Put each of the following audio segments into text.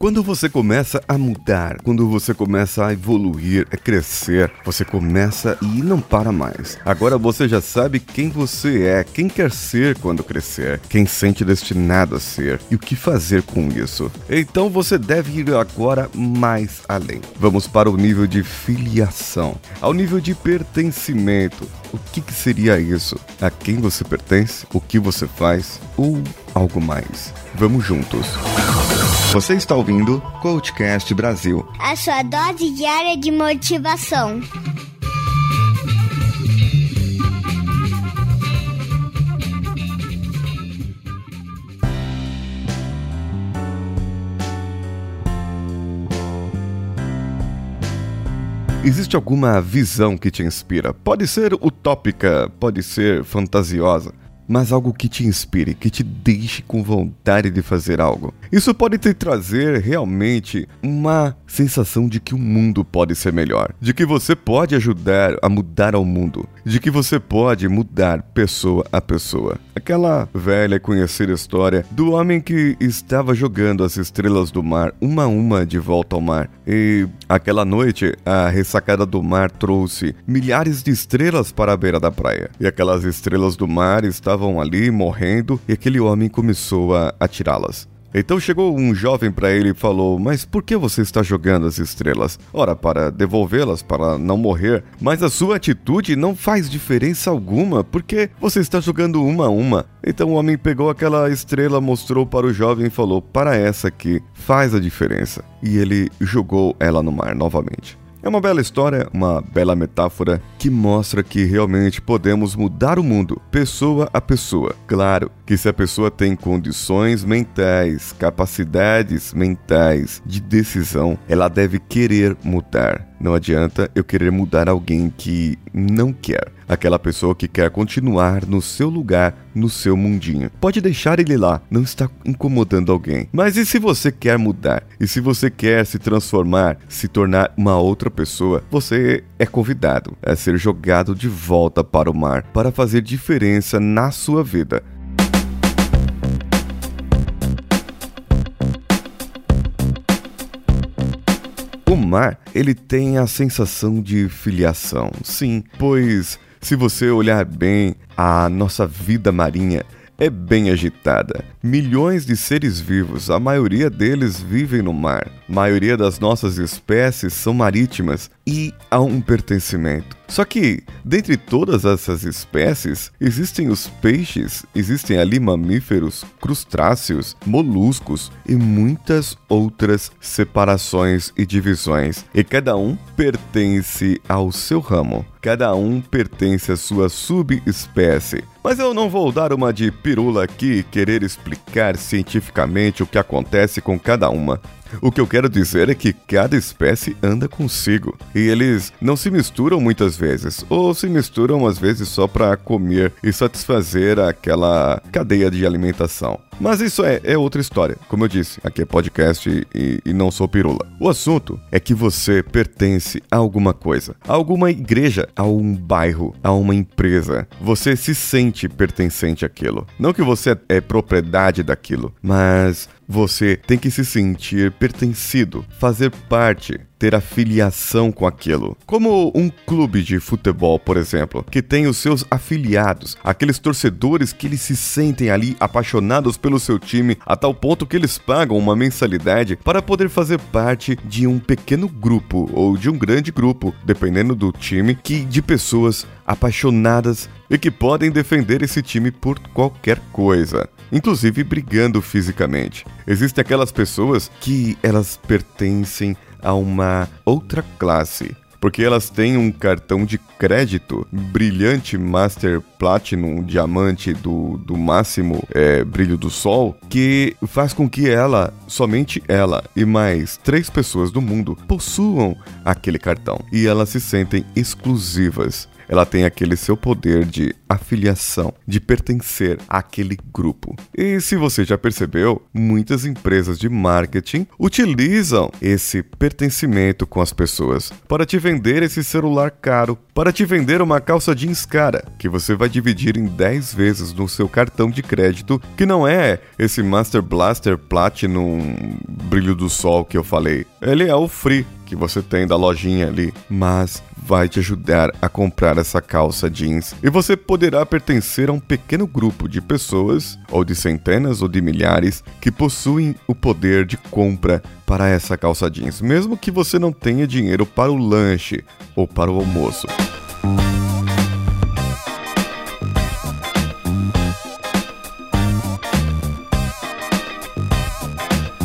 Quando você começa a mudar, quando você começa a evoluir, a crescer, você começa e não para mais. Agora você já sabe quem você é, quem quer ser quando crescer, quem sente destinado a ser e o que fazer com isso. Então você deve ir agora mais além. Vamos para o nível de filiação, ao nível de pertencimento. O que, que seria isso? A quem você pertence? O que você faz? Ou algo mais? Vamos juntos. Você está ouvindo Coachcast Brasil. A sua dose diária de motivação. Existe alguma visão que te inspira? Pode ser utópica, pode ser fantasiosa mas algo que te inspire, que te deixe com vontade de fazer algo. Isso pode te trazer realmente uma sensação de que o mundo pode ser melhor, de que você pode ajudar a mudar ao mundo, de que você pode mudar pessoa a pessoa. Aquela velha conhecida história do homem que estava jogando as estrelas do mar uma a uma de volta ao mar. E aquela noite, a ressacada do mar trouxe milhares de estrelas para a beira da praia. E aquelas estrelas do mar estavam ali morrendo e aquele homem começou a atirá-las. Então chegou um jovem para ele e falou: Mas por que você está jogando as estrelas? Ora, para devolvê-las, para não morrer. Mas a sua atitude não faz diferença alguma, porque você está jogando uma a uma. Então o homem pegou aquela estrela, mostrou para o jovem e falou: Para essa aqui, faz a diferença. E ele jogou ela no mar novamente. É uma bela história, uma bela metáfora que mostra que realmente podemos mudar o mundo, pessoa a pessoa. Claro que se a pessoa tem condições mentais, capacidades mentais de decisão, ela deve querer mudar. Não adianta eu querer mudar alguém que não quer. Aquela pessoa que quer continuar no seu lugar, no seu mundinho. Pode deixar ele lá, não está incomodando alguém. Mas e se você quer mudar? E se você quer se transformar, se tornar uma outra pessoa, você é convidado a ser jogado de volta para o mar para fazer diferença na sua vida. O mar, ele tem a sensação de filiação, sim, pois se você olhar bem, a nossa vida marinha é bem agitada. Milhões de seres vivos, a maioria deles vivem no mar. A maioria das nossas espécies são marítimas e há um pertencimento. Só que, dentre todas essas espécies, existem os peixes, existem ali mamíferos, crustáceos, moluscos e muitas outras separações e divisões. E cada um pertence ao seu ramo. Cada um pertence à sua subespécie. Mas eu não vou dar uma de pirula aqui querer explicar cientificamente o que acontece com cada uma. O que eu quero dizer é que cada espécie anda consigo e eles não se misturam muitas vezes, ou se misturam às vezes só para comer e satisfazer aquela cadeia de alimentação. Mas isso é, é, outra história. Como eu disse, aqui é podcast e, e, não sou pirula. O assunto é que você pertence a alguma coisa, a alguma igreja, a um bairro, a uma empresa. Você se sente pertencente àquilo. Não que você é propriedade daquilo, mas você tem que se sentir pertencido, fazer parte, ter afiliação com aquilo. Como um clube de futebol, por exemplo, que tem os seus afiliados, aqueles torcedores que eles se sentem ali apaixonados pelo seu time a tal ponto que eles pagam uma mensalidade para poder fazer parte de um pequeno grupo ou de um grande grupo, dependendo do time, que de pessoas apaixonadas e que podem defender esse time por qualquer coisa inclusive brigando fisicamente. Existem aquelas pessoas que elas pertencem a uma outra classe, porque elas têm um cartão de crédito brilhante Master Platinum diamante do, do máximo é, brilho do sol que faz com que ela, somente ela e mais três pessoas do mundo possuam aquele cartão e elas se sentem exclusivas. Ela tem aquele seu poder de afiliação, de pertencer àquele grupo. E se você já percebeu, muitas empresas de marketing utilizam esse pertencimento com as pessoas para te vender esse celular caro, para te vender uma calça jeans cara, que você vai dividir em 10 vezes no seu cartão de crédito, que não é esse Master Blaster Platinum brilho do sol que eu falei. Ele é o free que você tem da lojinha ali, mas vai te ajudar a comprar essa calça jeans e você poderá pertencer a um pequeno grupo de pessoas, ou de centenas ou de milhares, que possuem o poder de compra para essa calça jeans, mesmo que você não tenha dinheiro para o lanche ou para o almoço.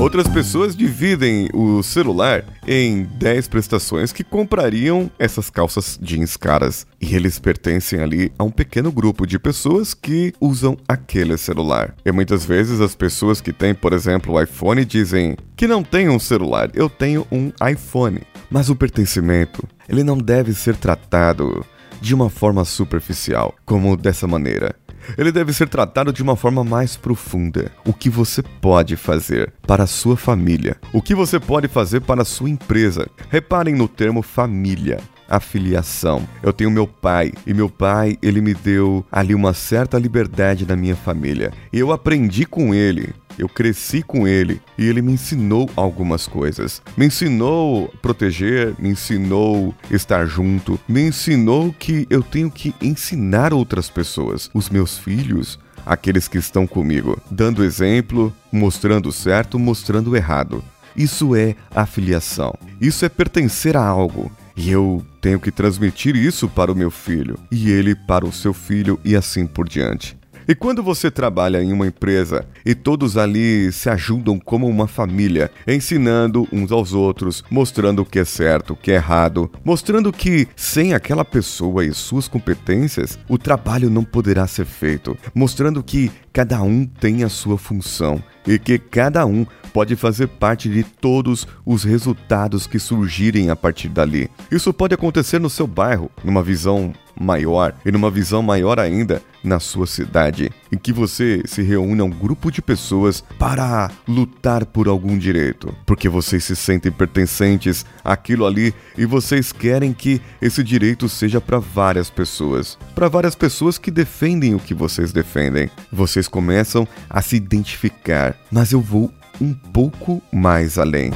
Outras pessoas dividem o celular em 10 prestações que comprariam essas calças jeans caras. E eles pertencem ali a um pequeno grupo de pessoas que usam aquele celular. E muitas vezes as pessoas que têm, por exemplo, o iPhone dizem que não têm um celular, eu tenho um iPhone. Mas o pertencimento, ele não deve ser tratado de uma forma superficial, como dessa maneira. Ele deve ser tratado de uma forma mais profunda. O que você pode fazer para a sua família? O que você pode fazer para a sua empresa? Reparem no termo família afiliação. Eu tenho meu pai e meu pai, ele me deu ali uma certa liberdade na minha família. Eu aprendi com ele eu cresci com ele e ele me ensinou algumas coisas. Me ensinou proteger, me ensinou estar junto, me ensinou que eu tenho que ensinar outras pessoas, os meus filhos, aqueles que estão comigo, dando exemplo, mostrando certo, mostrando errado. Isso é afiliação. Isso é pertencer a algo. E eu tenho que transmitir isso para o meu filho, e ele para o seu filho, e assim por diante. E quando você trabalha em uma empresa e todos ali se ajudam como uma família, ensinando uns aos outros, mostrando o que é certo, o que é errado, mostrando que sem aquela pessoa e suas competências, o trabalho não poderá ser feito, mostrando que cada um tem a sua função e que cada um pode fazer parte de todos os resultados que surgirem a partir dali. Isso pode acontecer no seu bairro, numa visão maior e numa visão maior ainda na sua cidade, em que você se reúne a um grupo de pessoas para lutar por algum direito, porque vocês se sentem pertencentes àquilo ali e vocês querem que esse direito seja para várias pessoas, para várias pessoas que defendem o que vocês defendem. Vocês começam a se identificar, mas eu vou um pouco mais além.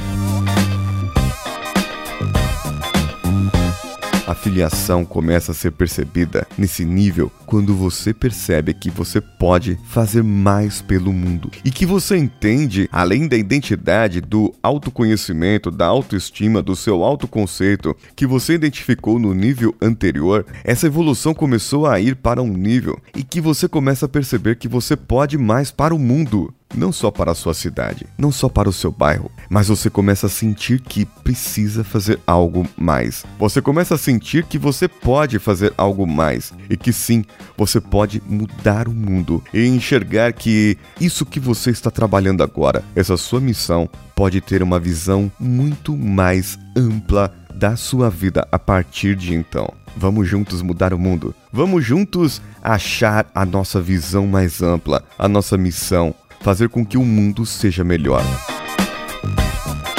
A filiação começa a ser percebida nesse nível quando você percebe que você pode fazer mais pelo mundo e que você entende, além da identidade, do autoconhecimento, da autoestima, do seu autoconceito que você identificou no nível anterior, essa evolução começou a ir para um nível e que você começa a perceber que você pode mais para o mundo não só para a sua cidade, não só para o seu bairro, mas você começa a sentir que precisa fazer algo mais. Você começa a sentir que você pode fazer algo mais e que sim, você pode mudar o mundo e enxergar que isso que você está trabalhando agora, essa sua missão, pode ter uma visão muito mais ampla da sua vida a partir de então. Vamos juntos mudar o mundo. Vamos juntos achar a nossa visão mais ampla, a nossa missão, fazer com que o mundo seja melhor.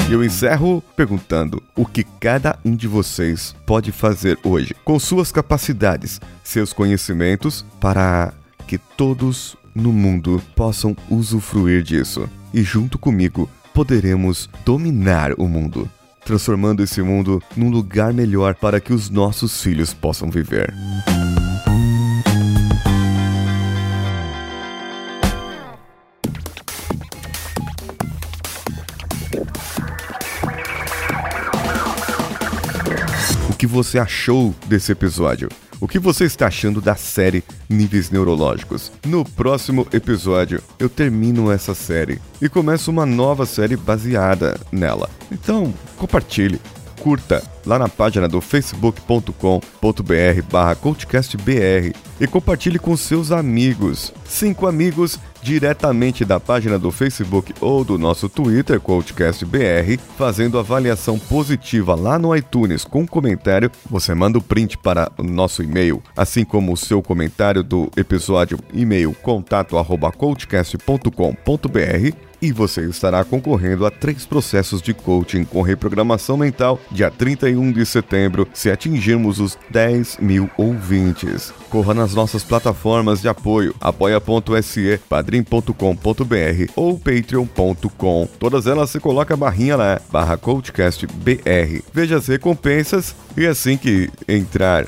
E eu encerro perguntando o que cada um de vocês pode fazer hoje com suas capacidades, seus conhecimentos, para que todos no mundo possam usufruir disso. E junto comigo poderemos dominar o mundo, transformando esse mundo num lugar melhor para que os nossos filhos possam viver. Que você achou desse episódio. O que você está achando da série Níveis Neurológicos? No próximo episódio, eu termino essa série e começo uma nova série baseada nela. Então, compartilhe, curta lá na página do facebook.com.br barra coachcastbr e compartilhe com seus amigos. Cinco amigos diretamente da página do Facebook ou do nosso Twitter, CoachCastBR, fazendo avaliação positiva lá no iTunes com comentário, você manda o print para o nosso e-mail, assim como o seu comentário do episódio e-mail contato@coachcast.com.br e você estará concorrendo a três processos de coaching com reprogramação mental dia 31 de setembro, se atingirmos os 10 mil ouvintes. Corra nas nossas plataformas de apoio, apoia.se, padrim.com.br ou patreon.com. Todas elas se coloca a barrinha lá, barra coachcastbr. Veja as recompensas e assim que entrar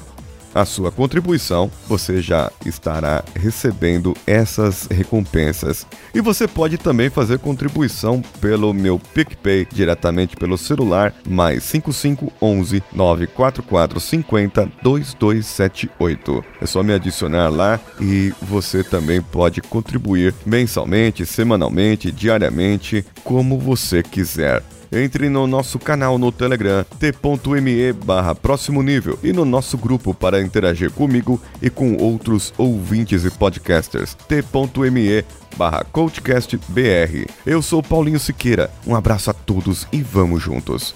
a sua contribuição, você já estará recebendo essas recompensas. E você pode também fazer contribuição pelo meu PicPay diretamente pelo celular, mais 5511 944 50 2278. É só me adicionar lá e você também pode contribuir mensalmente, semanalmente, diariamente, como você quiser entre no nosso canal no Telegram t.me barra próximo nível e no nosso grupo para interagir comigo e com outros ouvintes e podcasters t.me barra coachcastbr. Eu sou Paulinho Siqueira, um abraço a todos e vamos juntos.